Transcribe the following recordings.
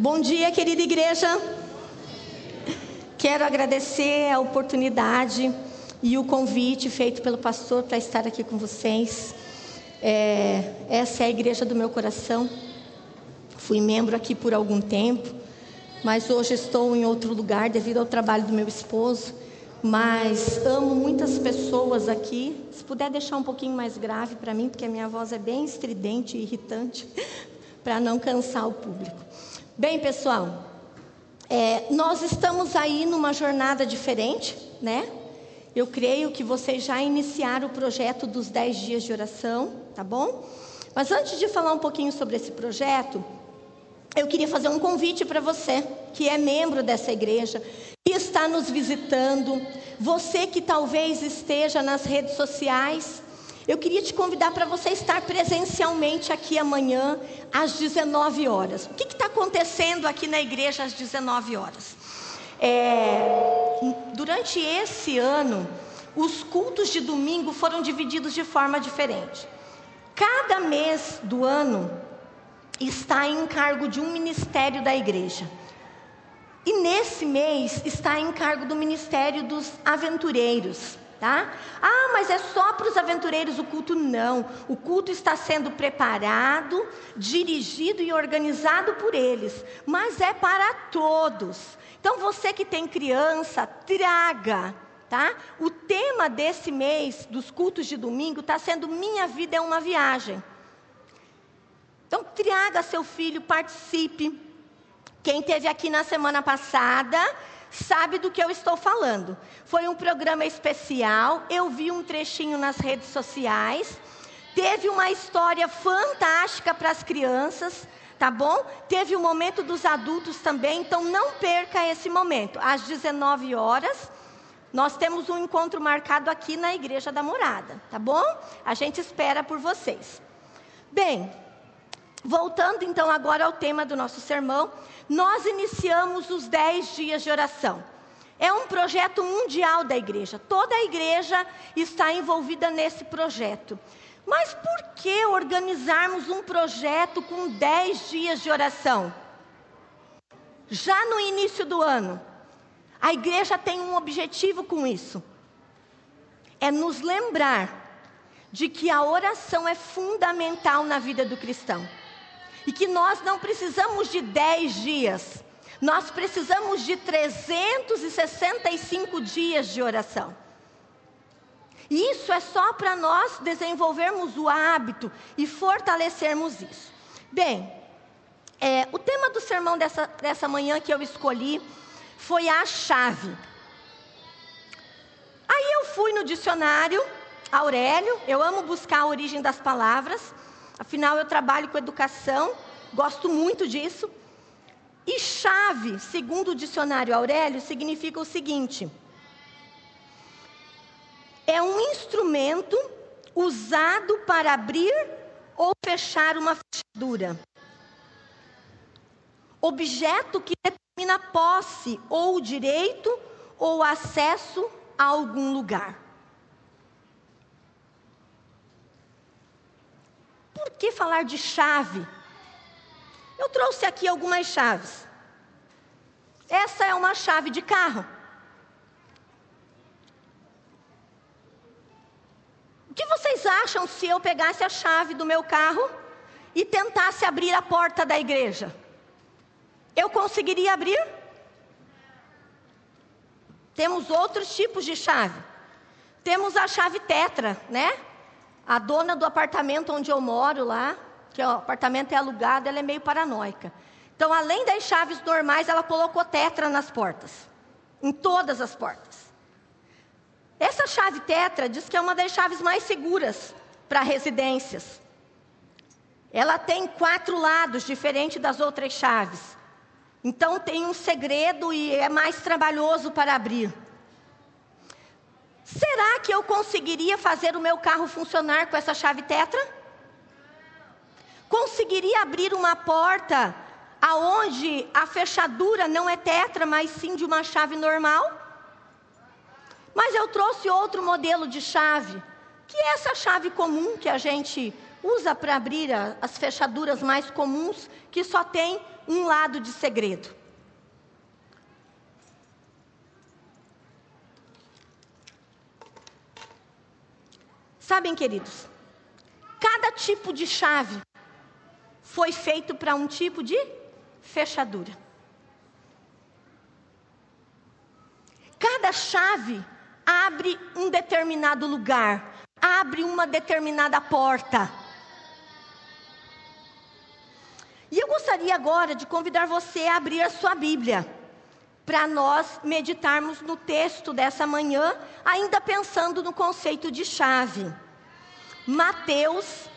Bom dia, querida igreja. Quero agradecer a oportunidade e o convite feito pelo pastor para estar aqui com vocês. É, essa é a igreja do meu coração. Fui membro aqui por algum tempo, mas hoje estou em outro lugar devido ao trabalho do meu esposo. Mas amo muitas pessoas aqui. Se puder deixar um pouquinho mais grave para mim, porque a minha voz é bem estridente e irritante, para não cansar o público. Bem, pessoal, é, nós estamos aí numa jornada diferente, né? Eu creio que vocês já iniciaram o projeto dos 10 dias de oração, tá bom? Mas antes de falar um pouquinho sobre esse projeto, eu queria fazer um convite para você, que é membro dessa igreja, que está nos visitando, você que talvez esteja nas redes sociais, eu queria te convidar para você estar presencialmente aqui amanhã, às 19 horas. O que está acontecendo aqui na igreja às 19 horas? É, durante esse ano, os cultos de domingo foram divididos de forma diferente. Cada mês do ano está em cargo de um ministério da igreja. E nesse mês está em cargo do ministério dos aventureiros tá? Ah, mas é só para os aventureiros o culto? Não. O culto está sendo preparado, dirigido e organizado por eles, mas é para todos. Então você que tem criança, traga, tá? O tema desse mês dos cultos de domingo está sendo Minha Vida é uma Viagem. Então traga seu filho, participe. Quem teve aqui na semana passada sabe do que eu estou falando. Foi um programa especial, eu vi um trechinho nas redes sociais. Teve uma história fantástica para as crianças, tá bom? Teve o momento dos adultos também, então não perca esse momento. Às 19 horas, nós temos um encontro marcado aqui na Igreja da Morada, tá bom? A gente espera por vocês. Bem, voltando então agora ao tema do nosso sermão, nós iniciamos os 10 dias de oração. É um projeto mundial da igreja. Toda a igreja está envolvida nesse projeto. Mas por que organizarmos um projeto com 10 dias de oração? Já no início do ano, a igreja tem um objetivo com isso: é nos lembrar de que a oração é fundamental na vida do cristão e que nós não precisamos de 10 dias, nós precisamos de 365 dias de oração. Isso é só para nós desenvolvermos o hábito e fortalecermos isso. Bem, é, o tema do sermão dessa, dessa manhã que eu escolhi foi a chave. Aí eu fui no dicionário Aurélio, eu amo buscar a origem das palavras, Afinal, eu trabalho com educação, gosto muito disso. E chave, segundo o dicionário Aurélio, significa o seguinte: é um instrumento usado para abrir ou fechar uma fechadura. Objeto que determina posse ou direito ou acesso a algum lugar. Por que falar de chave? Eu trouxe aqui algumas chaves. Essa é uma chave de carro. O que vocês acham se eu pegasse a chave do meu carro e tentasse abrir a porta da igreja? Eu conseguiria abrir? Temos outros tipos de chave. Temos a chave tetra, né? A dona do apartamento onde eu moro lá, que o apartamento é alugado, ela é meio paranoica. Então, além das chaves normais, ela colocou tetra nas portas. Em todas as portas. Essa chave tetra diz que é uma das chaves mais seguras para residências. Ela tem quatro lados, diferente das outras chaves. Então tem um segredo e é mais trabalhoso para abrir. Será que eu conseguiria fazer o meu carro funcionar com essa chave tetra? Conseguiria abrir uma porta aonde a fechadura não é tetra, mas sim de uma chave normal? Mas eu trouxe outro modelo de chave, que é essa chave comum que a gente usa para abrir as fechaduras mais comuns, que só tem um lado de segredo. Sabem, queridos, cada tipo de chave foi feito para um tipo de fechadura. Cada chave abre um determinado lugar, abre uma determinada porta. E eu gostaria agora de convidar você a abrir a sua Bíblia, para nós meditarmos no texto dessa manhã, ainda pensando no conceito de chave. Mateus,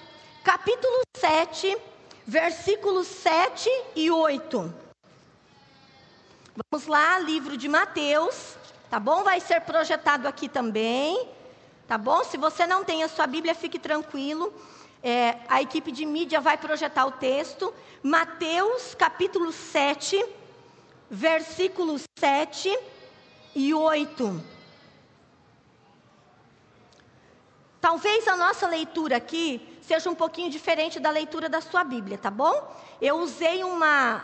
capítulo 7, versículos 7 e 8. Vamos lá, livro de Mateus, tá bom? Vai ser projetado aqui também, tá bom? Se você não tem a sua Bíblia, fique tranquilo. É, a equipe de mídia vai projetar o texto. Mateus, capítulo 7, versículos 7 e 8. Talvez a nossa leitura aqui seja um pouquinho diferente da leitura da sua Bíblia, tá bom? Eu usei uma,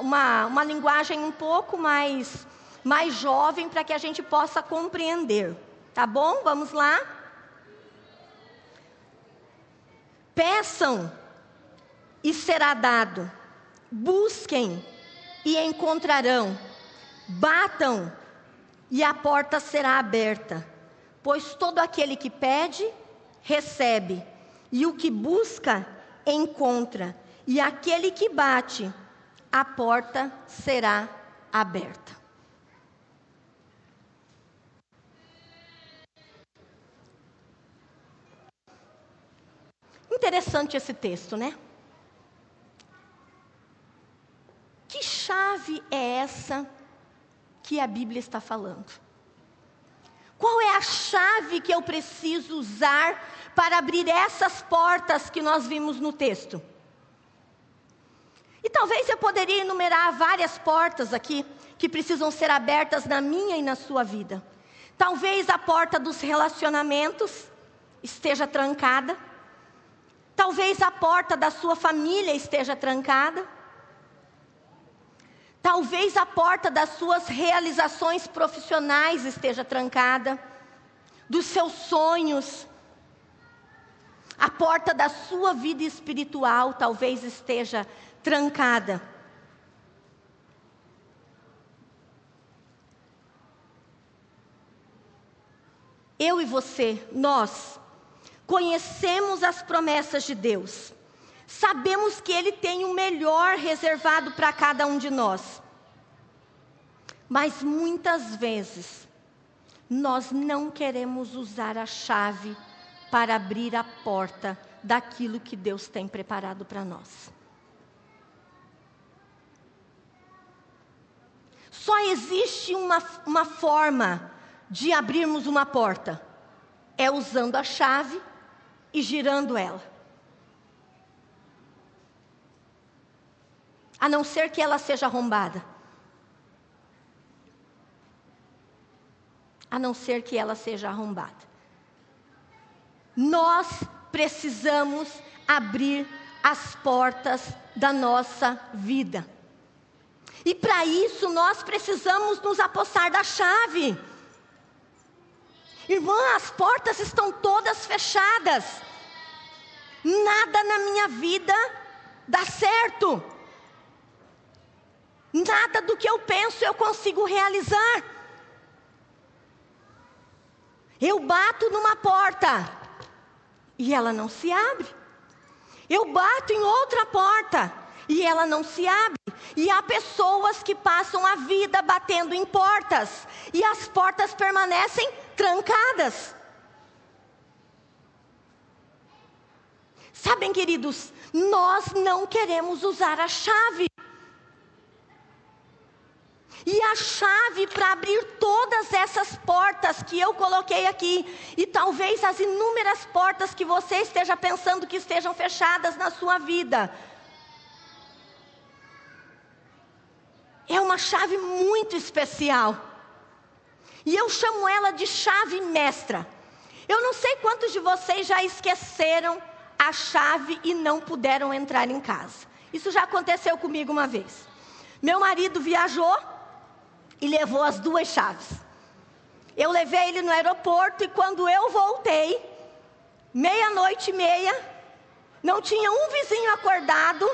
uma, uma linguagem um pouco mais, mais jovem para que a gente possa compreender, tá bom? Vamos lá? Peçam e será dado, busquem e encontrarão, batam e a porta será aberta. Pois todo aquele que pede, recebe, e o que busca, encontra, e aquele que bate, a porta será aberta. Interessante esse texto, né? Que chave é essa que a Bíblia está falando? Qual é a chave que eu preciso usar para abrir essas portas que nós vimos no texto? E talvez eu poderia enumerar várias portas aqui que precisam ser abertas na minha e na sua vida. Talvez a porta dos relacionamentos esteja trancada. Talvez a porta da sua família esteja trancada. Talvez a porta das suas realizações profissionais esteja trancada, dos seus sonhos. A porta da sua vida espiritual talvez esteja trancada. Eu e você, nós, conhecemos as promessas de Deus. Sabemos que Ele tem o melhor reservado para cada um de nós. Mas muitas vezes, nós não queremos usar a chave para abrir a porta daquilo que Deus tem preparado para nós. Só existe uma, uma forma de abrirmos uma porta: é usando a chave e girando ela. A não ser que ela seja arrombada. A não ser que ela seja arrombada. Nós precisamos abrir as portas da nossa vida. E para isso nós precisamos nos apossar da chave. Irmã, as portas estão todas fechadas. Nada na minha vida dá certo. Nada do que eu penso eu consigo realizar. Eu bato numa porta e ela não se abre. Eu bato em outra porta e ela não se abre. E há pessoas que passam a vida batendo em portas e as portas permanecem trancadas. Sabem, queridos, nós não queremos usar a chave. E a chave para abrir todas essas portas que eu coloquei aqui, e talvez as inúmeras portas que você esteja pensando que estejam fechadas na sua vida, é uma chave muito especial. E eu chamo ela de chave mestra. Eu não sei quantos de vocês já esqueceram a chave e não puderam entrar em casa. Isso já aconteceu comigo uma vez. Meu marido viajou e levou as duas chaves. Eu levei ele no aeroporto e quando eu voltei, meia-noite e meia, não tinha um vizinho acordado.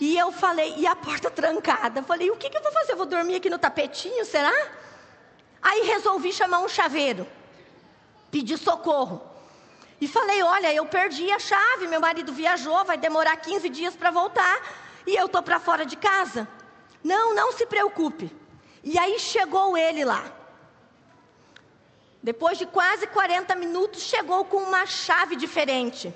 E eu falei, e a porta trancada. Falei, o que, que eu vou fazer? Eu vou dormir aqui no tapetinho, será? Aí resolvi chamar um chaveiro, pedir socorro. E falei: Olha, eu perdi a chave, meu marido viajou, vai demorar 15 dias para voltar, e eu estou para fora de casa. Não, não se preocupe. E aí chegou ele lá. Depois de quase 40 minutos, chegou com uma chave diferente.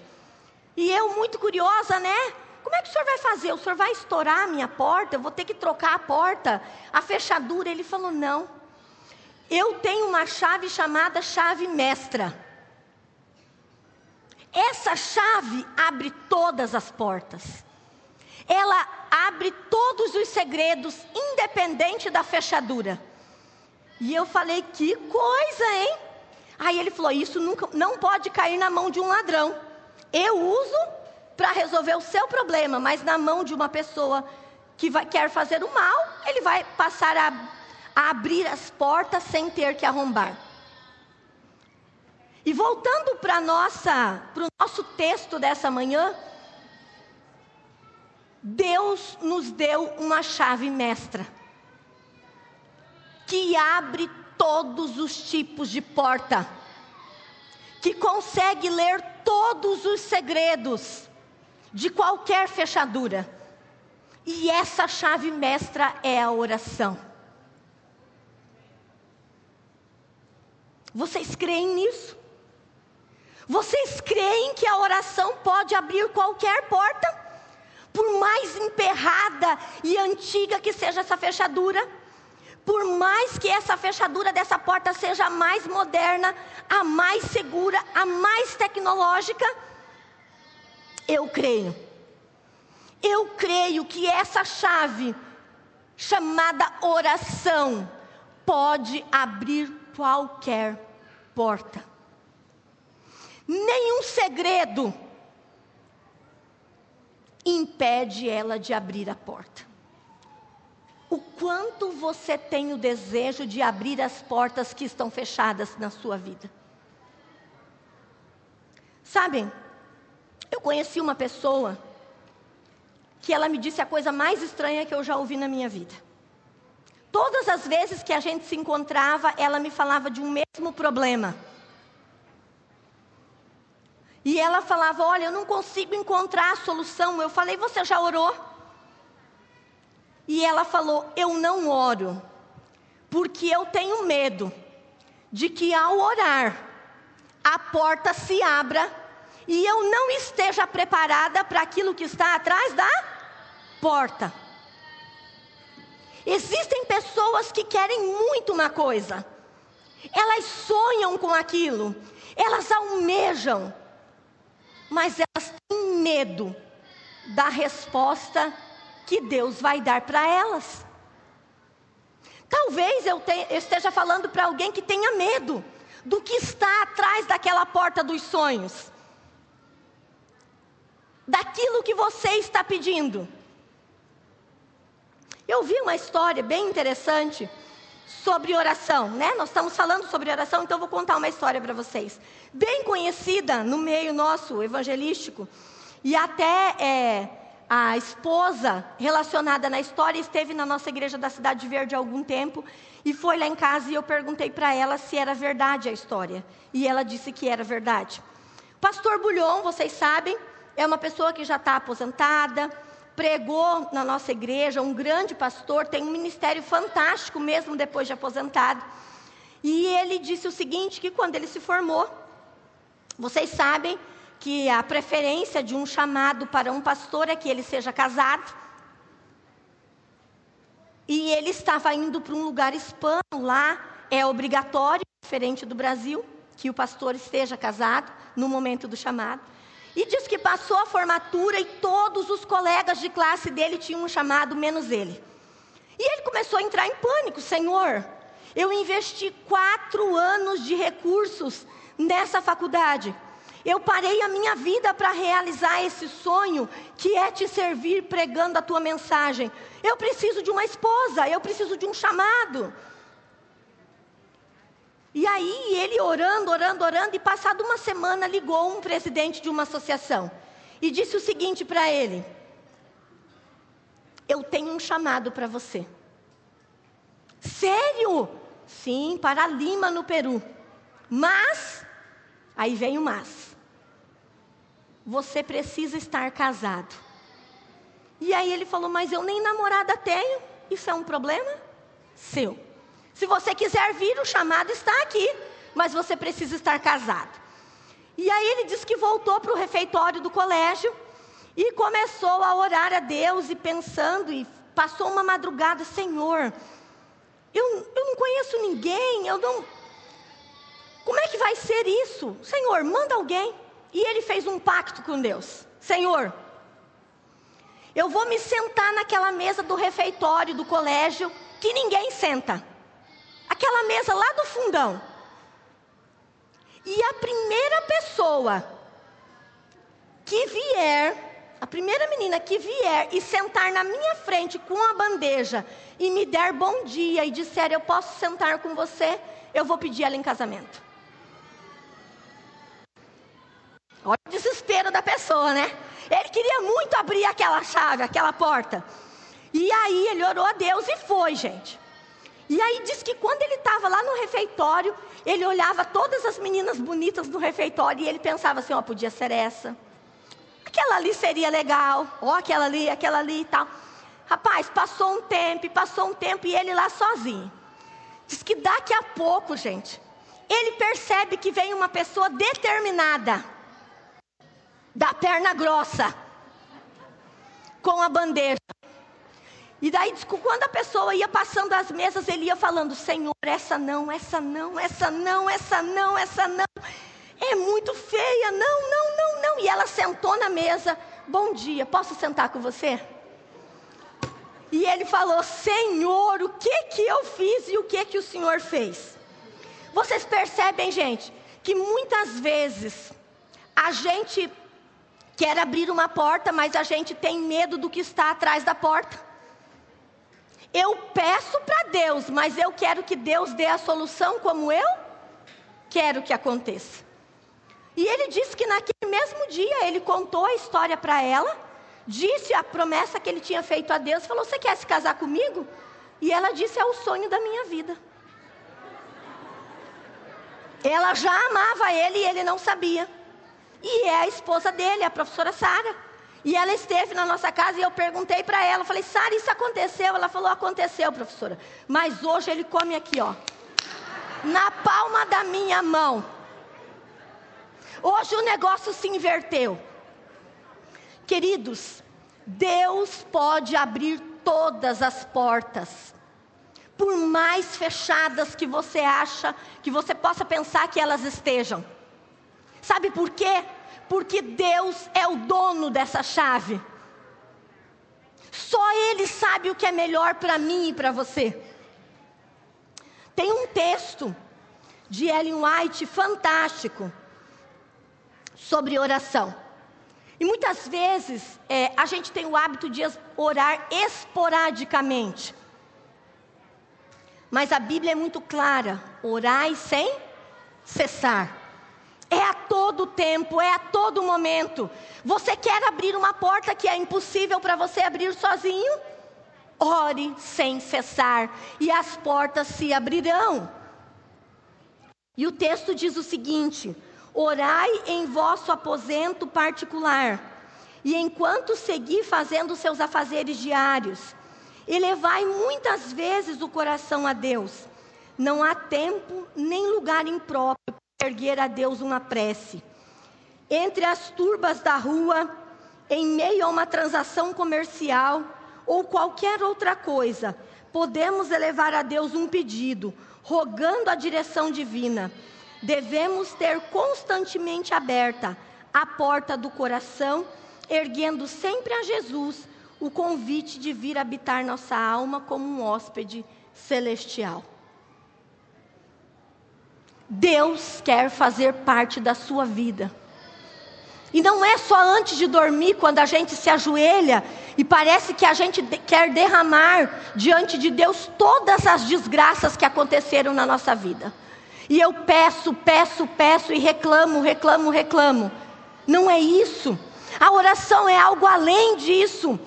E eu, muito curiosa, né? Como é que o senhor vai fazer? O senhor vai estourar a minha porta? Eu vou ter que trocar a porta, a fechadura. Ele falou: Não. Eu tenho uma chave chamada chave mestra. Essa chave abre todas as portas. Ela abre todos os segredos, independente da fechadura. E eu falei: Que coisa, hein? Aí ele falou: Isso nunca, não pode cair na mão de um ladrão. Eu uso para resolver o seu problema, mas na mão de uma pessoa que vai, quer fazer o mal, ele vai passar a, a abrir as portas sem ter que arrombar. E voltando para o nosso texto dessa manhã, Deus nos deu uma chave mestra que abre todos os tipos de porta, que consegue ler todos os segredos de qualquer fechadura. E essa chave mestra é a oração. Vocês creem nisso? Vocês creem que a oração pode abrir qualquer porta? Por mais emperrada e antiga que seja essa fechadura, por mais que essa fechadura dessa porta seja a mais moderna, a mais segura, a mais tecnológica, eu creio. Eu creio que essa chave, chamada oração, pode abrir qualquer porta. Nenhum segredo impede ela de abrir a porta. O quanto você tem o desejo de abrir as portas que estão fechadas na sua vida? Sabem, eu conheci uma pessoa que ela me disse a coisa mais estranha que eu já ouvi na minha vida. Todas as vezes que a gente se encontrava, ela me falava de um mesmo problema. E ela falava: Olha, eu não consigo encontrar a solução. Eu falei: Você já orou? E ela falou: Eu não oro, porque eu tenho medo de que ao orar, a porta se abra e eu não esteja preparada para aquilo que está atrás da porta. Existem pessoas que querem muito uma coisa, elas sonham com aquilo, elas almejam, mas elas têm medo da resposta que Deus vai dar para elas. Talvez eu, te, eu esteja falando para alguém que tenha medo do que está atrás daquela porta dos sonhos, daquilo que você está pedindo. Eu vi uma história bem interessante sobre oração, né? Nós estamos falando sobre oração, então vou contar uma história para vocês. Bem conhecida no meio nosso evangelístico, e até é, a esposa relacionada na história esteve na nossa igreja da Cidade Verde há algum tempo, e foi lá em casa e eu perguntei para ela se era verdade a história, e ela disse que era verdade. Pastor Bulhon, vocês sabem, é uma pessoa que já está aposentada, pregou na nossa igreja, um grande pastor, tem um ministério fantástico mesmo depois de aposentado. E ele disse o seguinte: que quando ele se formou, vocês sabem que a preferência de um chamado para um pastor é que ele seja casado. E ele estava indo para um lugar hispano, lá é obrigatório, diferente do Brasil, que o pastor esteja casado no momento do chamado. E diz que passou a formatura e todos os colegas de classe dele tinham um chamado, menos ele. E ele começou a entrar em pânico: Senhor, eu investi quatro anos de recursos nessa faculdade. Eu parei a minha vida para realizar esse sonho, que é te servir pregando a tua mensagem. Eu preciso de uma esposa, eu preciso de um chamado. E aí ele orando, orando, orando, e passado uma semana ligou um presidente de uma associação e disse o seguinte para ele: Eu tenho um chamado para você. Sério? Sim, para Lima, no Peru. Mas, aí vem o mas. Você precisa estar casado. E aí ele falou: Mas eu nem namorada tenho. Isso é um problema seu. Se você quiser vir, o chamado está aqui, mas você precisa estar casado. E aí ele disse que voltou para o refeitório do colégio e começou a orar a Deus e pensando, e passou uma madrugada, Senhor, eu, eu não conheço ninguém, eu não. Como é que vai ser isso? Senhor, manda alguém. E ele fez um pacto com Deus: Senhor, eu vou me sentar naquela mesa do refeitório do colégio que ninguém senta aquela mesa lá do fundão. E a primeira pessoa que vier, a primeira menina que vier e sentar na minha frente com a bandeja e me der bom dia e disser eu posso sentar com você, eu vou pedir ela em casamento. Olha o desespero da pessoa, né? Ele queria muito abrir aquela chave, aquela porta. E aí ele orou a Deus e foi, gente. E aí diz que quando ele estava lá no refeitório, ele olhava todas as meninas bonitas do refeitório e ele pensava assim: ó, podia ser essa. Aquela ali seria legal, ó, aquela ali, aquela ali e tal. Rapaz, passou um tempo, passou um tempo e ele lá sozinho. Diz que daqui a pouco, gente, ele percebe que vem uma pessoa determinada, da perna grossa, com a bandeja. E daí, quando a pessoa ia passando as mesas, ele ia falando: Senhor, essa não, essa não, essa não, essa não, essa não. É muito feia, não, não, não, não. E ela sentou na mesa: Bom dia, posso sentar com você? E ele falou: Senhor, o que que eu fiz e o que que o Senhor fez? Vocês percebem, gente, que muitas vezes a gente quer abrir uma porta, mas a gente tem medo do que está atrás da porta. Eu peço para Deus, mas eu quero que Deus dê a solução como eu quero que aconteça. E ele disse que naquele mesmo dia ele contou a história para ela, disse a promessa que ele tinha feito a Deus, falou: Você quer se casar comigo? E ela disse: É o sonho da minha vida. Ela já amava ele e ele não sabia. E é a esposa dele, a professora Sara. E ela esteve na nossa casa e eu perguntei para ela, falei, Sara, isso aconteceu? Ela falou, aconteceu, professora. Mas hoje ele come aqui, ó. Na palma da minha mão. Hoje o negócio se inverteu. Queridos, Deus pode abrir todas as portas. Por mais fechadas que você acha, que você possa pensar que elas estejam. Sabe por quê? Porque Deus é o dono dessa chave. Só Ele sabe o que é melhor para mim e para você. Tem um texto de Ellen White fantástico sobre oração. E muitas vezes é, a gente tem o hábito de orar esporadicamente. Mas a Bíblia é muito clara: orai sem cessar. É a todo tempo, é a todo momento. Você quer abrir uma porta que é impossível para você abrir sozinho? Ore sem cessar, e as portas se abrirão. E o texto diz o seguinte: Orai em vosso aposento particular, e enquanto seguir fazendo seus afazeres diários, elevai muitas vezes o coração a Deus. Não há tempo nem lugar impróprio erguer a Deus uma prece. Entre as turbas da rua, em meio a uma transação comercial ou qualquer outra coisa, podemos elevar a Deus um pedido, rogando a direção divina. Devemos ter constantemente aberta a porta do coração, erguendo sempre a Jesus o convite de vir habitar nossa alma como um hóspede celestial. Deus quer fazer parte da sua vida. E não é só antes de dormir, quando a gente se ajoelha e parece que a gente quer derramar diante de Deus todas as desgraças que aconteceram na nossa vida. E eu peço, peço, peço e reclamo, reclamo, reclamo. Não é isso. A oração é algo além disso.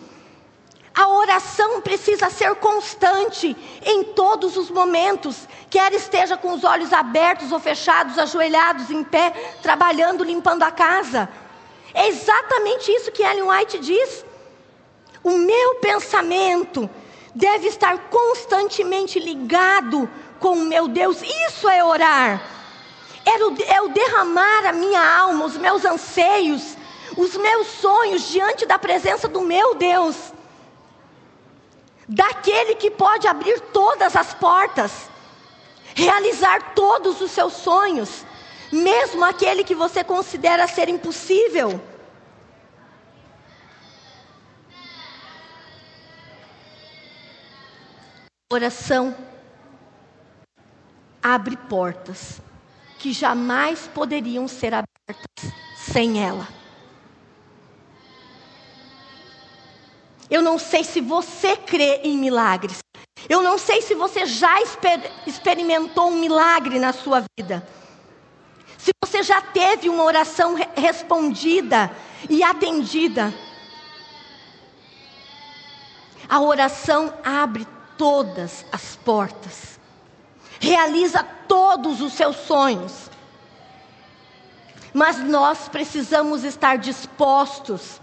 A oração precisa ser constante em todos os momentos, quer esteja com os olhos abertos ou fechados, ajoelhados, em pé, trabalhando, limpando a casa. É exatamente isso que Ellen White diz. O meu pensamento deve estar constantemente ligado com o meu Deus. Isso é orar. É o, é derramar a minha alma, os meus anseios, os meus sonhos diante da presença do meu Deus. Daquele que pode abrir todas as portas, realizar todos os seus sonhos mesmo aquele que você considera ser impossível. Oração abre portas que jamais poderiam ser abertas sem ela. Eu não sei se você crê em milagres. Eu não sei se você já exper experimentou um milagre na sua vida. Se você já teve uma oração respondida e atendida, a oração abre todas as portas, realiza todos os seus sonhos. Mas nós precisamos estar dispostos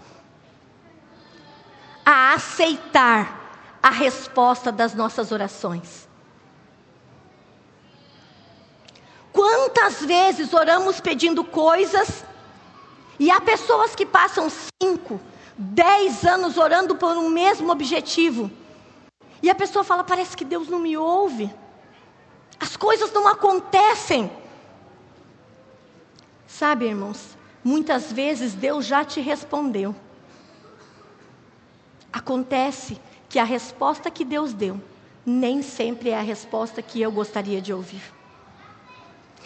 a aceitar a resposta das nossas orações. Quantas vezes oramos pedindo coisas e há pessoas que passam cinco, dez anos orando por um mesmo objetivo e a pessoa fala: parece que Deus não me ouve, as coisas não acontecem. Sabe, irmãos, muitas vezes Deus já te respondeu. Acontece que a resposta que Deus deu nem sempre é a resposta que eu gostaria de ouvir.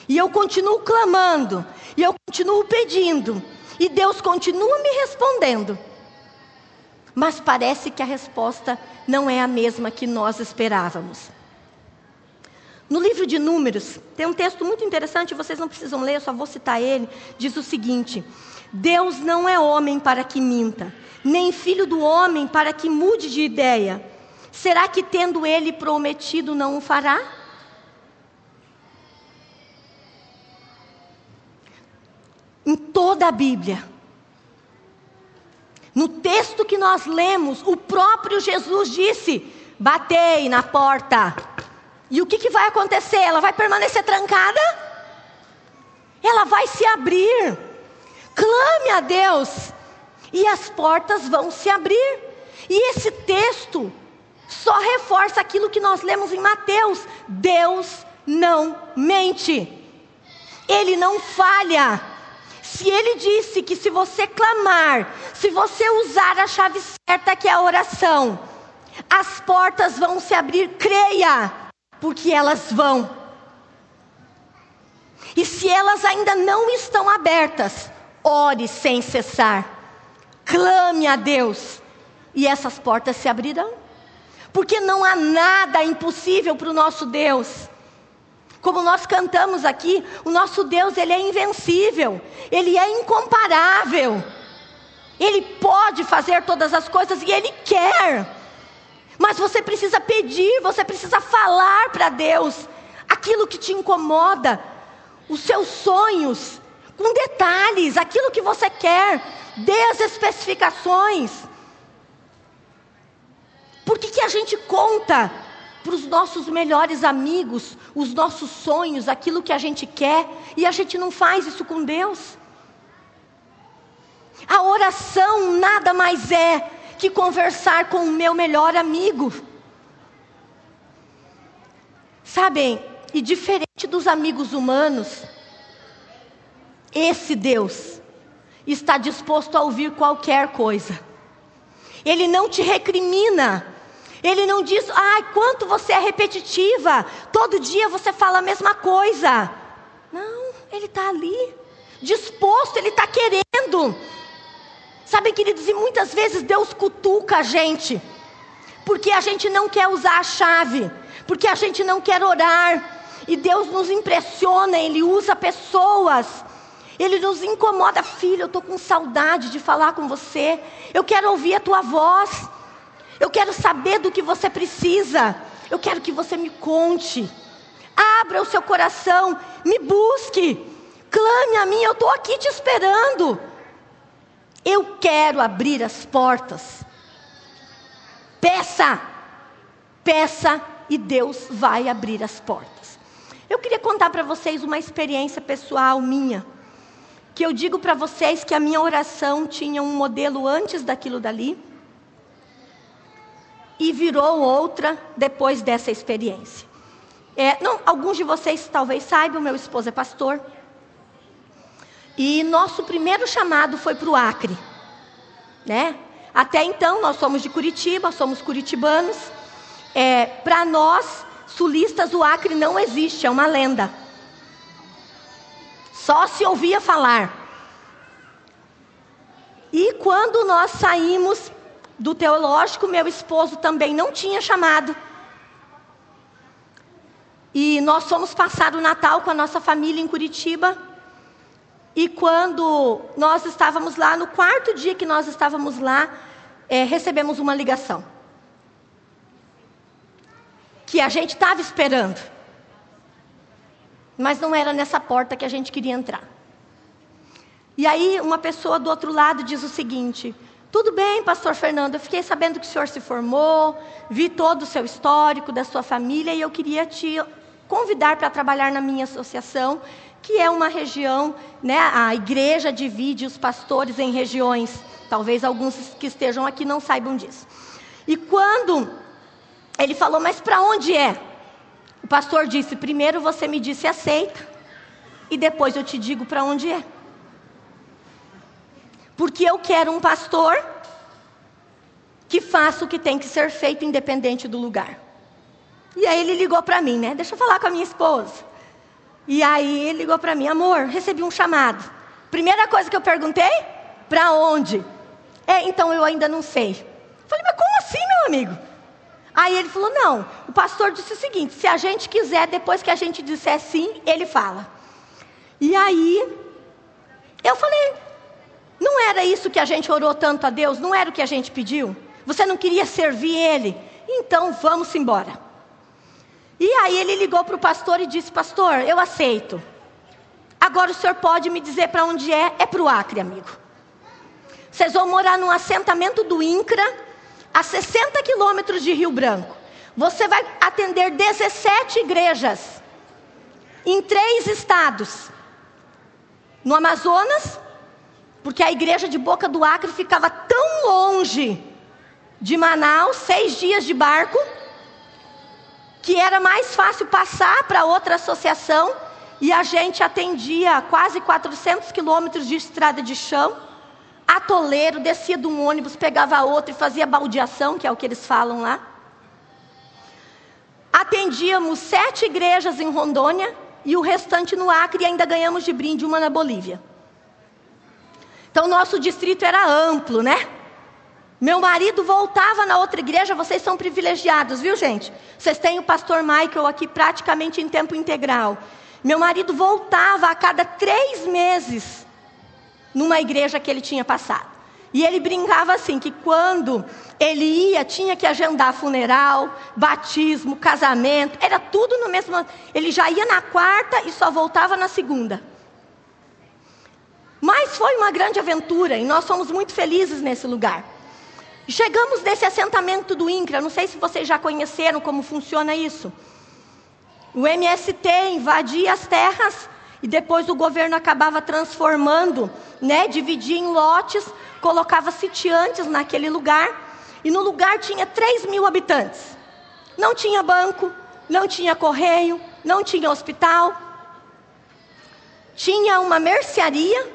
E eu continuo clamando, e eu continuo pedindo, e Deus continua me respondendo. Mas parece que a resposta não é a mesma que nós esperávamos. No livro de Números, tem um texto muito interessante, vocês não precisam ler, eu só vou citar ele. Diz o seguinte: Deus não é homem para que minta, nem filho do homem para que mude de ideia. Será que tendo ele prometido não o fará? em toda a Bíblia. No texto que nós lemos, o próprio Jesus disse: Batei na porta. E o que, que vai acontecer? Ela vai permanecer trancada? Ela vai se abrir. Clame a Deus. E as portas vão se abrir. E esse texto só reforça aquilo que nós lemos em Mateus: Deus não mente. Ele não falha. Se ele disse que se você clamar, se você usar a chave certa que é a oração, as portas vão se abrir, creia, porque elas vão. E se elas ainda não estão abertas, ore sem cessar. Clame a Deus e essas portas se abrirão. Porque não há nada impossível para o nosso Deus. Como nós cantamos aqui, o nosso Deus, ele é invencível, ele é incomparável. Ele pode fazer todas as coisas e ele quer. Mas você precisa pedir, você precisa falar para Deus aquilo que te incomoda, os seus sonhos, com detalhes, aquilo que você quer, dê as especificações. Por que, que a gente conta para os nossos melhores amigos, os nossos sonhos, aquilo que a gente quer, e a gente não faz isso com Deus. A oração nada mais é que conversar com o meu melhor amigo. Sabem, e diferente dos amigos humanos, esse Deus está disposto a ouvir qualquer coisa. Ele não te recrimina, ele não diz, ai, quanto você é repetitiva, todo dia você fala a mesma coisa. Não, ele está ali, disposto, ele está querendo. sofrendo. Sabe, queridos, e muitas vezes Deus cutuca a gente, porque a gente não quer usar a chave, porque a gente não quer orar, e Deus nos impressiona, Ele usa pessoas, Ele nos incomoda, filho. Eu estou com saudade de falar com você, eu quero ouvir a tua voz, eu quero saber do que você precisa, eu quero que você me conte. Abra o seu coração, me busque, clame a mim, eu estou aqui te esperando. Eu quero abrir as portas. Peça, peça e Deus vai abrir as portas. Eu queria contar para vocês uma experiência pessoal minha, que eu digo para vocês que a minha oração tinha um modelo antes daquilo dali e virou outra depois dessa experiência. É, não, alguns de vocês talvez saibam, meu esposo é pastor. E nosso primeiro chamado foi para o Acre. Né? Até então, nós somos de Curitiba, somos curitibanos. É, para nós, sulistas, o Acre não existe, é uma lenda. Só se ouvia falar. E quando nós saímos do teológico, meu esposo também não tinha chamado. E nós fomos passar o Natal com a nossa família em Curitiba. E quando nós estávamos lá, no quarto dia que nós estávamos lá, é, recebemos uma ligação. Que a gente estava esperando. Mas não era nessa porta que a gente queria entrar. E aí uma pessoa do outro lado diz o seguinte: tudo bem, pastor Fernando, eu fiquei sabendo que o senhor se formou, vi todo o seu histórico da sua família e eu queria te convidar para trabalhar na minha associação, que é uma região, né, a igreja divide os pastores em regiões. Talvez alguns que estejam aqui não saibam disso. E quando ele falou, mas para onde é? O pastor disse: primeiro você me disse aceita, e depois eu te digo para onde é. Porque eu quero um pastor que faça o que tem que ser feito, independente do lugar. E aí ele ligou para mim, né? Deixa eu falar com a minha esposa. E aí ele ligou para mim, amor, recebi um chamado. Primeira coisa que eu perguntei, para onde? É, então eu ainda não sei. Falei, mas como assim, meu amigo? Aí ele falou, não. Pastor disse o seguinte: se a gente quiser, depois que a gente disser sim, ele fala. E aí eu falei, não era isso que a gente orou tanto a Deus? Não era o que a gente pediu? Você não queria servir Ele? Então vamos embora. E aí ele ligou para o pastor e disse: Pastor, eu aceito. Agora o senhor pode me dizer para onde é? É para o Acre, amigo. Vocês vão morar num assentamento do INCRA, a 60 quilômetros de Rio Branco. Você vai atender 17 igrejas em três estados: no Amazonas, porque a igreja de Boca do Acre ficava tão longe de Manaus, seis dias de barco que era mais fácil passar para outra associação e a gente atendia quase 400 quilômetros de estrada de chão, atoleiro, descia de um ônibus, pegava outro e fazia baldeação, que é o que eles falam lá. Atendíamos sete igrejas em Rondônia e o restante no Acre e ainda ganhamos de brinde uma na Bolívia. Então, nosso distrito era amplo, né? Meu marido voltava na outra igreja, vocês são privilegiados, viu, gente? Vocês têm o pastor Michael aqui praticamente em tempo integral. Meu marido voltava a cada três meses numa igreja que ele tinha passado. E ele brincava assim: que quando ele ia, tinha que agendar funeral, batismo, casamento, era tudo no mesmo. Ele já ia na quarta e só voltava na segunda. Mas foi uma grande aventura e nós fomos muito felizes nesse lugar. Chegamos nesse assentamento do INCRA, não sei se vocês já conheceram como funciona isso. O MST invadia as terras e depois o governo acabava transformando, né, dividia em lotes, colocava sitiantes naquele lugar e no lugar tinha 3 mil habitantes. Não tinha banco, não tinha correio, não tinha hospital, tinha uma mercearia,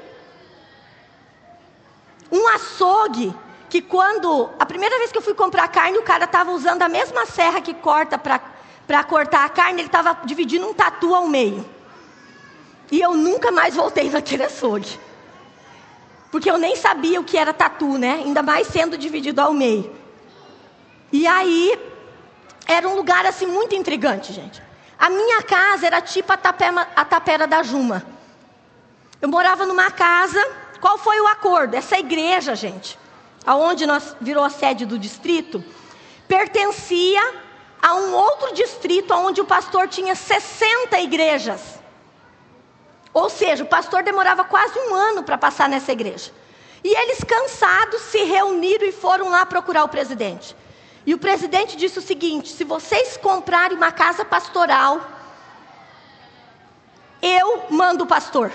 um açougue que quando a primeira vez que eu fui comprar carne, o cara estava usando a mesma serra que corta para cortar a carne, ele estava dividindo um tatu ao meio. E eu nunca mais voltei naquele açougue. Porque eu nem sabia o que era tatu, né? Ainda mais sendo dividido ao meio. E aí, era um lugar assim muito intrigante, gente. A minha casa era tipo a, tapema, a tapera da Juma. Eu morava numa casa. Qual foi o acordo? Essa igreja, gente, aonde nós virou a sede do distrito, pertencia a um outro distrito onde o pastor tinha 60 igrejas. Ou seja, o pastor demorava quase um ano para passar nessa igreja. E eles, cansados, se reuniram e foram lá procurar o presidente. E o presidente disse o seguinte: se vocês comprarem uma casa pastoral, eu mando o pastor.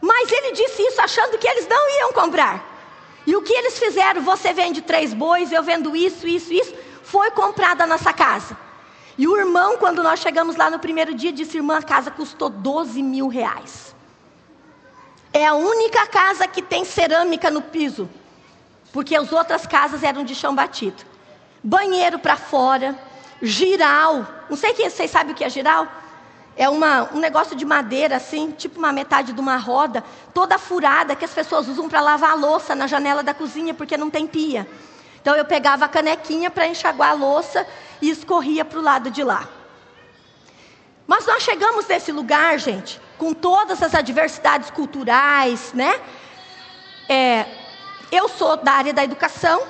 Mas ele disse isso achando que eles não iam comprar. E o que eles fizeram? Você vende três bois, eu vendo isso, isso, isso. Foi comprada a nossa casa. E o irmão, quando nós chegamos lá no primeiro dia, disse: Irmã, a casa custou 12 mil reais. É a única casa que tem cerâmica no piso, porque as outras casas eram de chão batido. Banheiro para fora, giral. Não sei quem vocês sabem o que é giral? É uma, um negócio de madeira, assim, tipo uma metade de uma roda, toda furada, que as pessoas usam para lavar a louça na janela da cozinha, porque não tem pia. Então eu pegava a canequinha para enxaguar a louça e escorria para o lado de lá. Mas nós chegamos nesse lugar, gente, com todas as adversidades culturais, né? É, eu sou da área da educação,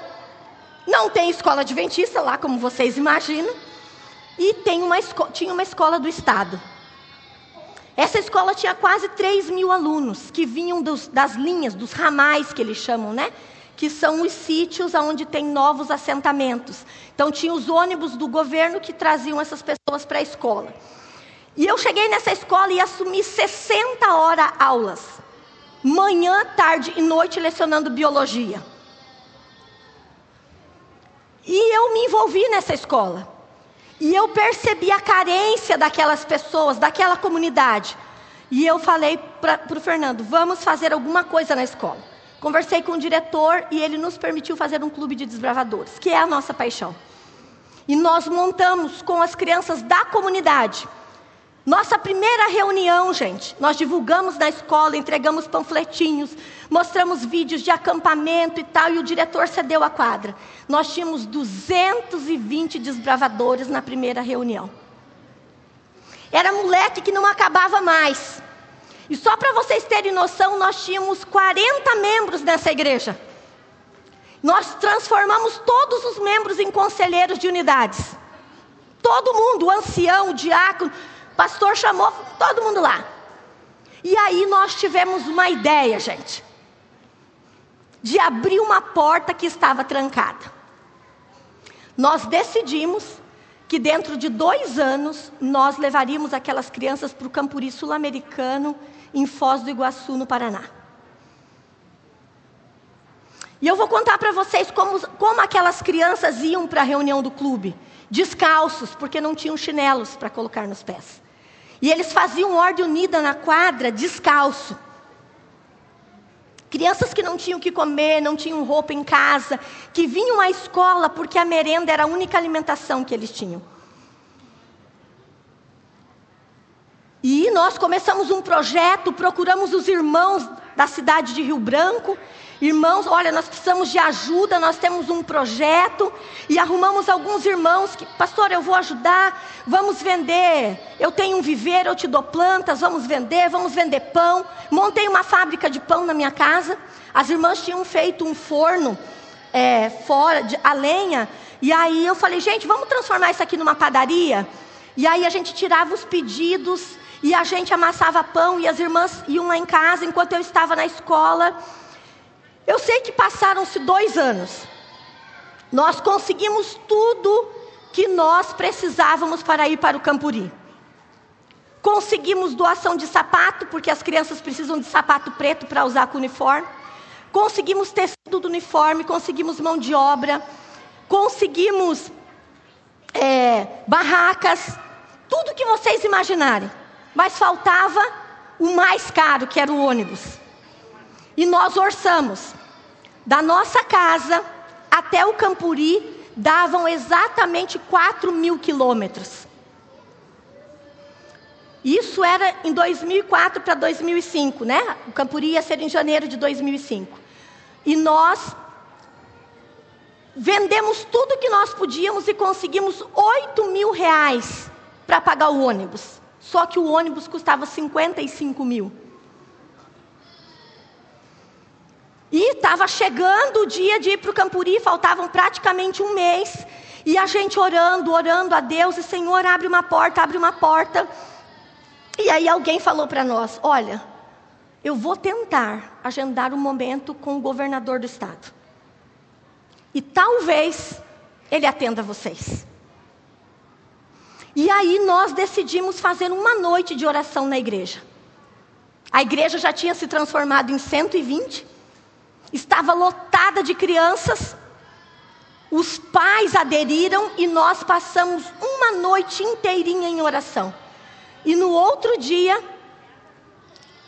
não tem escola adventista lá, como vocês imaginam, e tem uma tinha uma escola do Estado. Essa escola tinha quase 3 mil alunos que vinham dos, das linhas, dos ramais que eles chamam, né? Que são os sítios onde tem novos assentamentos. Então tinha os ônibus do governo que traziam essas pessoas para a escola. E eu cheguei nessa escola e assumi 60 horas aulas. Manhã, tarde e noite lecionando biologia. E eu me envolvi nessa escola. E eu percebi a carência daquelas pessoas, daquela comunidade. E eu falei para o Fernando: vamos fazer alguma coisa na escola. Conversei com o diretor e ele nos permitiu fazer um clube de desbravadores, que é a nossa paixão. E nós montamos com as crianças da comunidade nossa primeira reunião, gente, nós divulgamos na escola, entregamos panfletinhos, mostramos vídeos de acampamento e tal, e o diretor cedeu a quadra. Nós tínhamos 220 desbravadores na primeira reunião. Era moleque que não acabava mais. E só para vocês terem noção, nós tínhamos 40 membros nessa igreja. Nós transformamos todos os membros em conselheiros de unidades. Todo mundo, o ancião, o diácono, pastor chamou todo mundo lá. E aí nós tivemos uma ideia, gente, de abrir uma porta que estava trancada. Nós decidimos que dentro de dois anos nós levaríamos aquelas crianças para o Campuri Sul-Americano em Foz do Iguaçu, no Paraná. E eu vou contar para vocês como, como aquelas crianças iam para a reunião do clube, descalços, porque não tinham chinelos para colocar nos pés. E eles faziam ordem unida na quadra, descalço. Crianças que não tinham o que comer, não tinham roupa em casa, que vinham à escola porque a merenda era a única alimentação que eles tinham. E nós começamos um projeto, procuramos os irmãos da cidade de Rio Branco Irmãos, olha, nós precisamos de ajuda, nós temos um projeto e arrumamos alguns irmãos que, pastor, eu vou ajudar, vamos vender. Eu tenho um viveiro, eu te dou plantas, vamos vender, vamos vender pão. Montei uma fábrica de pão na minha casa. As irmãs tinham feito um forno é, fora, de, a lenha, e aí eu falei, gente, vamos transformar isso aqui numa padaria? E aí a gente tirava os pedidos e a gente amassava pão e as irmãs iam lá em casa enquanto eu estava na escola. Eu sei que passaram-se dois anos. Nós conseguimos tudo que nós precisávamos para ir para o Campuri. Conseguimos doação de sapato, porque as crianças precisam de sapato preto para usar com uniforme. Conseguimos tecido do uniforme, conseguimos mão de obra, conseguimos é, barracas, tudo que vocês imaginarem. Mas faltava o mais caro, que era o ônibus. E nós orçamos. Da nossa casa até o Campuri davam exatamente 4 mil quilômetros. Isso era em 2004 para 2005, né? O Campuri ia ser em janeiro de 2005. E nós vendemos tudo que nós podíamos e conseguimos 8 mil reais para pagar o ônibus. Só que o ônibus custava 55 mil. E estava chegando o dia de ir para o Campuri, faltavam praticamente um mês. E a gente orando, orando a Deus, e Senhor, abre uma porta, abre uma porta. E aí alguém falou para nós: Olha, eu vou tentar agendar um momento com o governador do estado. E talvez ele atenda vocês. E aí nós decidimos fazer uma noite de oração na igreja. A igreja já tinha se transformado em 120, estava lotada de crianças. Os pais aderiram e nós passamos uma noite inteirinha em oração. E no outro dia,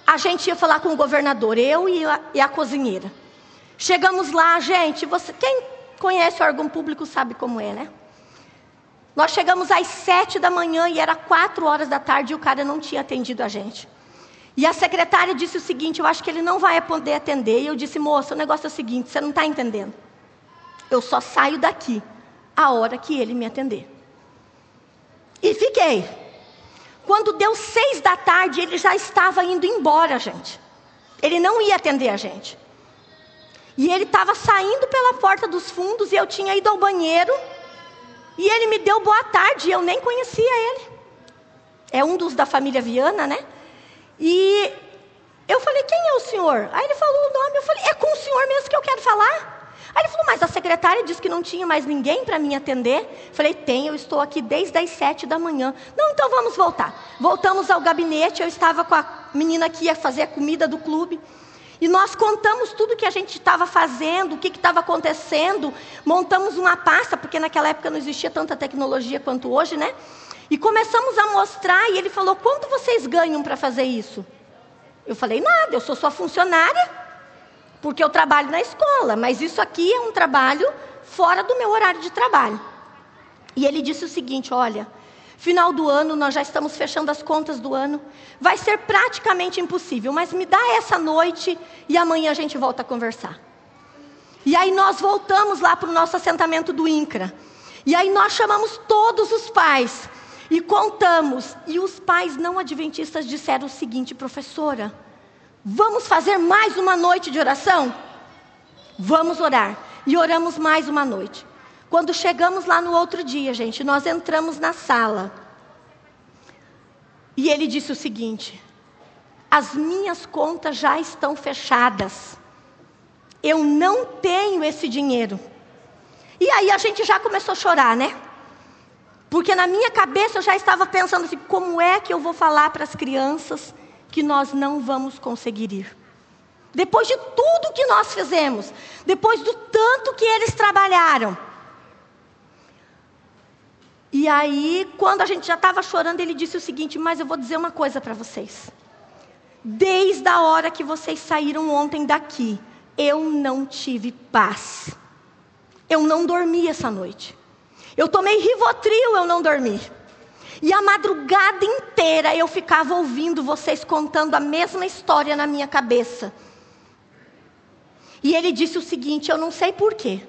a gente ia falar com o governador, eu e a, e a cozinheira. Chegamos lá, gente, você, quem conhece o órgão público sabe como é, né? Nós chegamos às sete da manhã e era quatro horas da tarde e o cara não tinha atendido a gente. E a secretária disse o seguinte: Eu acho que ele não vai poder atender. E eu disse, moça, o negócio é o seguinte: você não está entendendo. Eu só saio daqui a hora que ele me atender. E fiquei. Quando deu seis da tarde, ele já estava indo embora, gente. Ele não ia atender a gente. E ele estava saindo pela porta dos fundos e eu tinha ido ao banheiro. E ele me deu boa tarde, eu nem conhecia ele. É um dos da família Viana, né? E eu falei: Quem é o senhor? Aí ele falou o nome. Eu falei: É com o senhor mesmo que eu quero falar? Aí ele falou: Mas a secretária disse que não tinha mais ninguém para me atender. Eu falei: Tem, eu estou aqui desde as sete da manhã. Não, então vamos voltar. Voltamos ao gabinete. Eu estava com a menina que ia fazer a comida do clube. E nós contamos tudo que a gente estava fazendo, o que estava acontecendo, montamos uma pasta, porque naquela época não existia tanta tecnologia quanto hoje, né? E começamos a mostrar, e ele falou: quanto vocês ganham para fazer isso? Eu falei: nada, eu sou sua funcionária, porque eu trabalho na escola, mas isso aqui é um trabalho fora do meu horário de trabalho. E ele disse o seguinte: olha, Final do ano, nós já estamos fechando as contas do ano. Vai ser praticamente impossível, mas me dá essa noite e amanhã a gente volta a conversar. E aí nós voltamos lá para o nosso assentamento do INCRA. E aí nós chamamos todos os pais e contamos. E os pais não adventistas disseram o seguinte, professora: vamos fazer mais uma noite de oração? Vamos orar. E oramos mais uma noite. Quando chegamos lá no outro dia, gente, nós entramos na sala. E ele disse o seguinte: as minhas contas já estão fechadas. Eu não tenho esse dinheiro. E aí a gente já começou a chorar, né? Porque na minha cabeça eu já estava pensando assim: como é que eu vou falar para as crianças que nós não vamos conseguir ir? Depois de tudo que nós fizemos, depois do tanto que eles trabalharam, e aí, quando a gente já estava chorando, ele disse o seguinte: Mas eu vou dizer uma coisa para vocês. Desde a hora que vocês saíram ontem daqui, eu não tive paz. Eu não dormi essa noite. Eu tomei Rivotril, eu não dormi. E a madrugada inteira eu ficava ouvindo vocês contando a mesma história na minha cabeça. E ele disse o seguinte: Eu não sei porquê,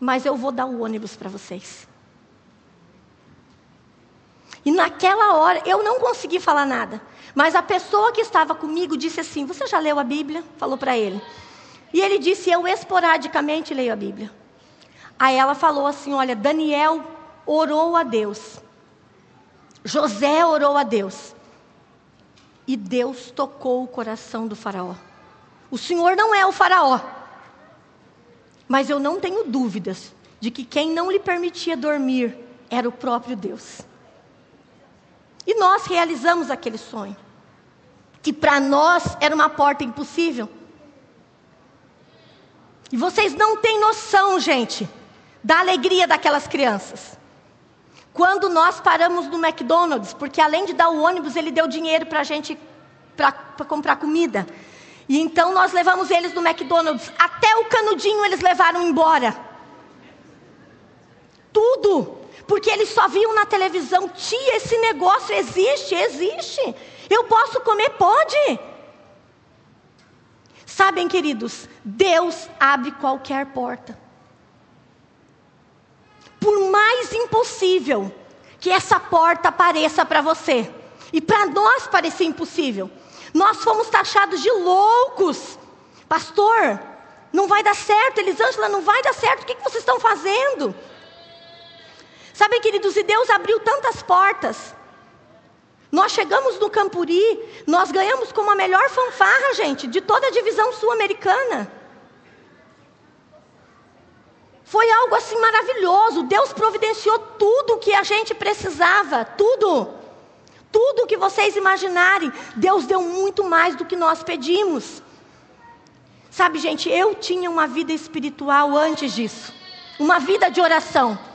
mas eu vou dar o ônibus para vocês. E naquela hora eu não consegui falar nada. Mas a pessoa que estava comigo disse assim: Você já leu a Bíblia? Falou para ele. E ele disse: Eu esporadicamente leio a Bíblia. Aí ela falou assim: Olha, Daniel orou a Deus. José orou a Deus. E Deus tocou o coração do Faraó. O Senhor não é o Faraó. Mas eu não tenho dúvidas de que quem não lhe permitia dormir era o próprio Deus. E nós realizamos aquele sonho, que para nós era uma porta impossível. E vocês não têm noção, gente, da alegria daquelas crianças. Quando nós paramos no McDonald's, porque além de dar o ônibus, ele deu dinheiro para a gente para comprar comida. E então nós levamos eles no McDonald's. Até o canudinho eles levaram embora. Tudo. Porque eles só viam na televisão: tia, esse negócio existe, existe. Eu posso comer? Pode. Sabem, queridos, Deus abre qualquer porta. Por mais impossível que essa porta pareça para você, e para nós parecia impossível, nós fomos taxados de loucos. Pastor, não vai dar certo, Elisângela, não vai dar certo, o que, que vocês estão fazendo? Sabem, queridos, e Deus abriu tantas portas. Nós chegamos no Campuri, nós ganhamos como a melhor fanfarra, gente, de toda a divisão sul-americana. Foi algo assim maravilhoso. Deus providenciou tudo o que a gente precisava, tudo. Tudo o que vocês imaginarem. Deus deu muito mais do que nós pedimos. Sabe, gente, eu tinha uma vida espiritual antes disso, uma vida de oração.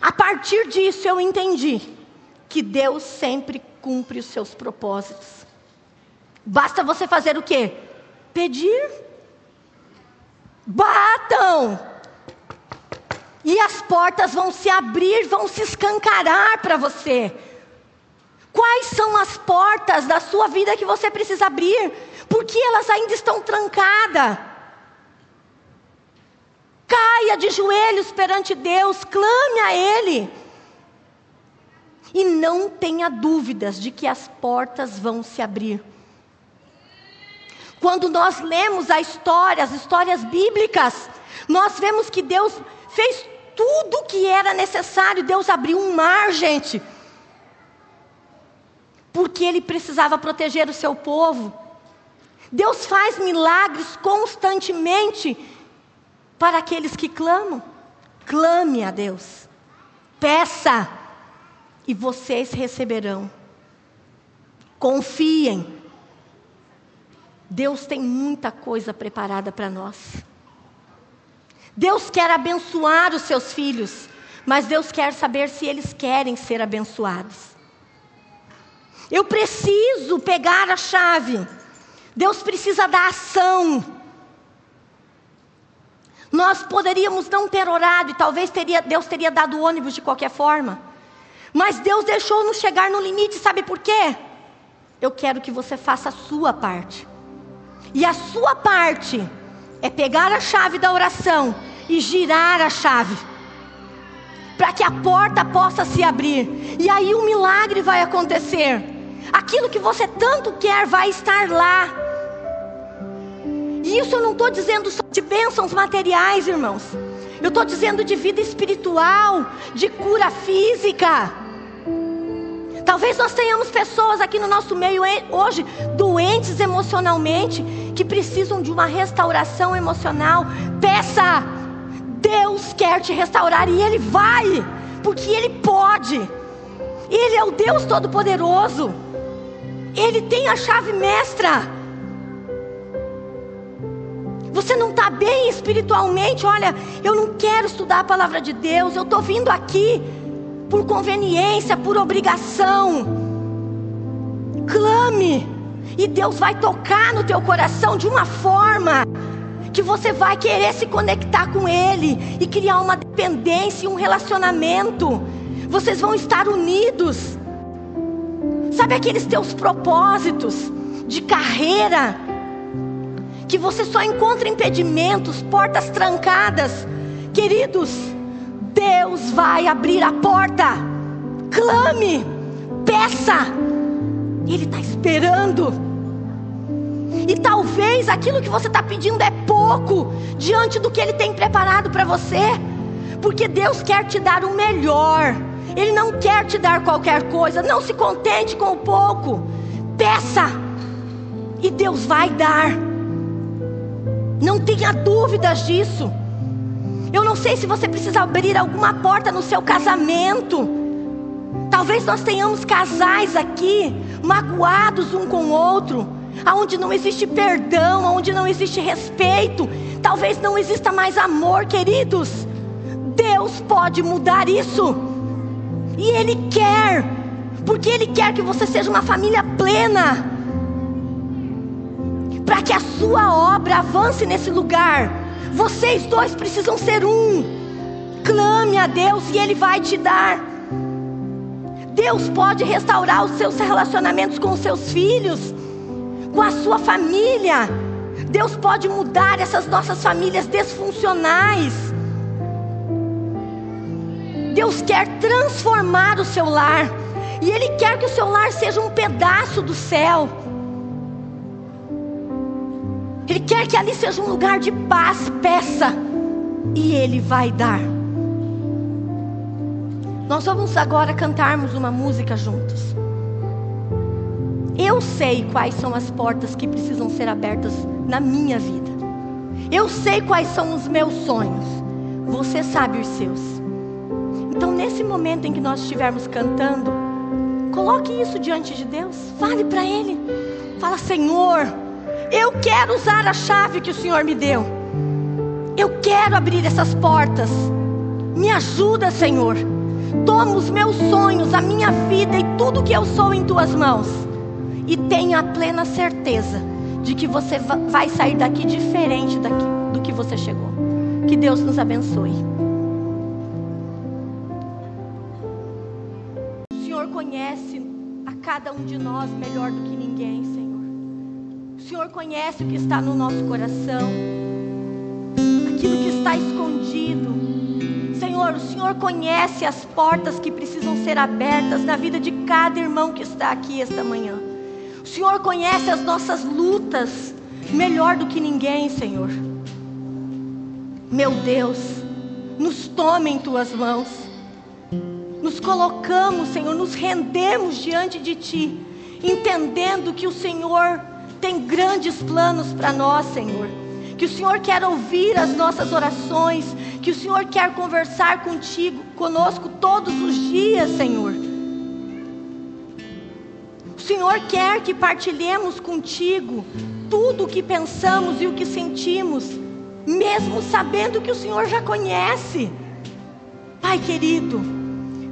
A partir disso eu entendi que Deus sempre cumpre os seus propósitos. Basta você fazer o quê? Pedir. Batam! E as portas vão se abrir, vão se escancarar para você. Quais são as portas da sua vida que você precisa abrir? Porque elas ainda estão trancadas. Caia de joelhos perante Deus, clame a Ele. E não tenha dúvidas de que as portas vão se abrir. Quando nós lemos a história, as histórias bíblicas, nós vemos que Deus fez tudo o que era necessário. Deus abriu um mar, gente. Porque Ele precisava proteger o seu povo. Deus faz milagres constantemente para aqueles que clamam. Clame a Deus. Peça e vocês receberão. Confiem. Deus tem muita coisa preparada para nós. Deus quer abençoar os seus filhos, mas Deus quer saber se eles querem ser abençoados. Eu preciso pegar a chave. Deus precisa da ação. Nós poderíamos não ter orado e talvez teria, Deus teria dado o ônibus de qualquer forma. Mas Deus deixou-nos chegar no limite, sabe por quê? Eu quero que você faça a sua parte. E a sua parte é pegar a chave da oração e girar a chave, para que a porta possa se abrir, e aí um milagre vai acontecer. Aquilo que você tanto quer vai estar lá. E isso eu não estou dizendo só de bênçãos materiais, irmãos. Eu estou dizendo de vida espiritual, de cura física. Talvez nós tenhamos pessoas aqui no nosso meio hoje doentes emocionalmente, que precisam de uma restauração emocional. Peça Deus quer te restaurar e Ele vai, porque Ele pode. Ele é o Deus Todo-Poderoso. Ele tem a chave mestra. Você não está bem espiritualmente? Olha, eu não quero estudar a palavra de Deus. Eu estou vindo aqui por conveniência, por obrigação. Clame, e Deus vai tocar no teu coração de uma forma que você vai querer se conectar com Ele e criar uma dependência e um relacionamento. Vocês vão estar unidos. Sabe aqueles teus propósitos de carreira que você só encontra impedimentos, portas trancadas? Queridos, Deus vai abrir a porta. Clame, peça. Ele está esperando. E talvez aquilo que você está pedindo é pouco diante do que Ele tem preparado para você, porque Deus quer te dar o melhor. Ele não quer te dar qualquer coisa. Não se contente com o pouco. Peça e Deus vai dar. Não tenha dúvidas disso. Eu não sei se você precisa abrir alguma porta no seu casamento. Talvez nós tenhamos casais aqui magoados um com o outro aonde não existe perdão, aonde não existe respeito, talvez não exista mais amor, queridos. Deus pode mudar isso. E Ele quer, porque Ele quer que você seja uma família plena. Para que a sua obra avance nesse lugar, vocês dois precisam ser um. Clame a Deus e Ele vai te dar. Deus pode restaurar os seus relacionamentos com os seus filhos, com a sua família. Deus pode mudar essas nossas famílias disfuncionais. Deus quer transformar o seu lar. E Ele quer que o seu lar seja um pedaço do céu. Ele quer que ali seja um lugar de paz, peça. E Ele vai dar. Nós vamos agora cantarmos uma música juntos. Eu sei quais são as portas que precisam ser abertas na minha vida. Eu sei quais são os meus sonhos. Você sabe os seus. Então, nesse momento em que nós estivermos cantando, coloque isso diante de Deus. Fale para Ele. Fala, Senhor, eu quero usar a chave que o Senhor me deu. Eu quero abrir essas portas. Me ajuda, Senhor. Toma os meus sonhos, a minha vida e tudo que eu sou em tuas mãos. E tenha a plena certeza de que você vai sair daqui diferente daqui, do que você chegou. Que Deus nos abençoe. O Senhor conhece a cada um de nós melhor do que ninguém, Senhor. Senhor conhece o que está no nosso coração, aquilo que está escondido Senhor, o Senhor conhece as portas que precisam ser abertas na vida de cada irmão que está aqui esta manhã. O Senhor conhece as nossas lutas melhor do que ninguém, Senhor. Meu Deus, nos tome em tuas mãos. Nos colocamos, Senhor, nos rendemos diante de ti, entendendo que o Senhor tem grandes planos para nós, Senhor que o Senhor quer ouvir as nossas orações, que o Senhor quer conversar contigo, conosco todos os dias, Senhor. O Senhor quer que partilhemos contigo tudo o que pensamos e o que sentimos, mesmo sabendo que o Senhor já conhece. Pai querido,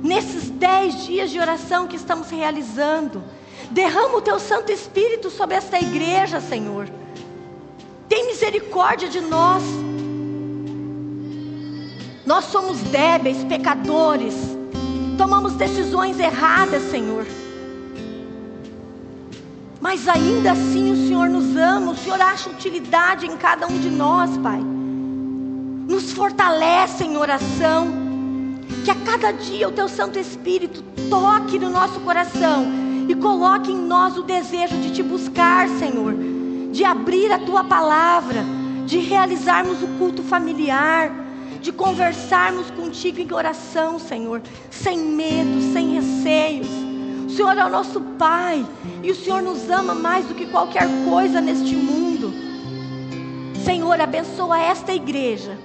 nesses dez dias de oração que estamos realizando, derrama o teu Santo Espírito sobre esta igreja, Senhor. Tem misericórdia de nós. Nós somos débeis, pecadores. Tomamos decisões erradas, Senhor. Mas ainda assim o Senhor nos ama, o Senhor acha utilidade em cada um de nós, Pai. Nos fortalece em oração. Que a cada dia o Teu Santo Espírito toque no nosso coração e coloque em nós o desejo de Te buscar, Senhor de abrir a tua palavra, de realizarmos o culto familiar, de conversarmos contigo em oração, Senhor, sem medo, sem receios. O Senhor é o nosso Pai e o Senhor nos ama mais do que qualquer coisa neste mundo. Senhor, abençoa esta igreja.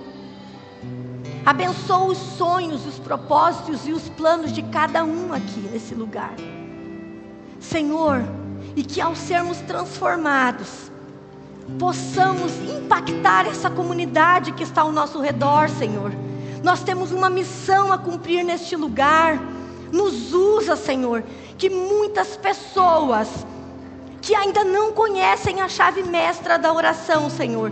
Abençoa os sonhos, os propósitos e os planos de cada um aqui nesse lugar. Senhor, e que ao sermos transformados, possamos impactar essa comunidade que está ao nosso redor, Senhor. Nós temos uma missão a cumprir neste lugar. Nos usa, Senhor, que muitas pessoas que ainda não conhecem a chave mestra da oração, Senhor,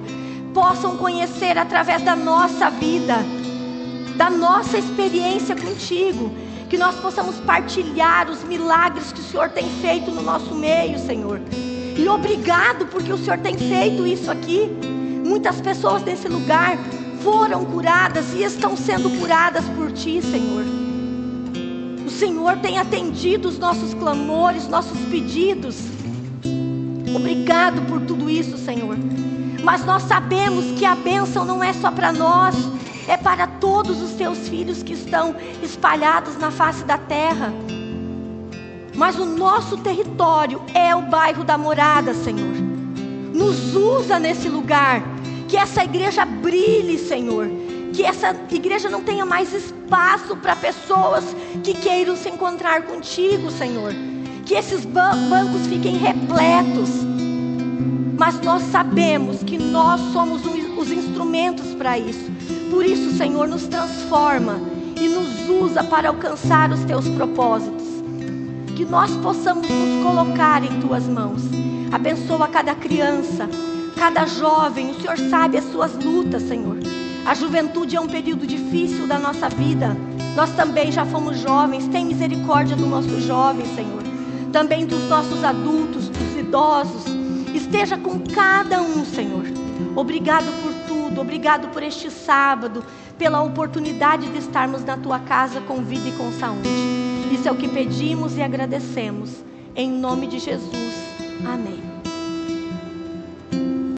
possam conhecer através da nossa vida, da nossa experiência contigo, que nós possamos partilhar os milagres que o Senhor tem feito no nosso meio, Senhor e obrigado porque o Senhor tem feito isso aqui. Muitas pessoas desse lugar foram curadas e estão sendo curadas por Ti, Senhor. O Senhor tem atendido os nossos clamores, nossos pedidos. Obrigado por tudo isso, Senhor. Mas nós sabemos que a bênção não é só para nós, é para todos os teus filhos que estão espalhados na face da terra. Mas o nosso território é o bairro da morada, Senhor. Nos usa nesse lugar. Que essa igreja brilhe, Senhor. Que essa igreja não tenha mais espaço para pessoas que queiram se encontrar contigo, Senhor. Que esses bancos fiquem repletos. Mas nós sabemos que nós somos os instrumentos para isso. Por isso, Senhor, nos transforma e nos usa para alcançar os teus propósitos que nós possamos nos colocar em tuas mãos. Abençoa cada criança, cada jovem. O Senhor sabe as suas lutas, Senhor. A juventude é um período difícil da nossa vida. Nós também já fomos jovens. Tem misericórdia do nosso jovem, Senhor. Também dos nossos adultos, dos idosos. Esteja com cada um, Senhor. Obrigado por tudo. Obrigado por este sábado, pela oportunidade de estarmos na tua casa com vida e com saúde. Isso é o que pedimos e agradecemos. Em nome de Jesus. Amém.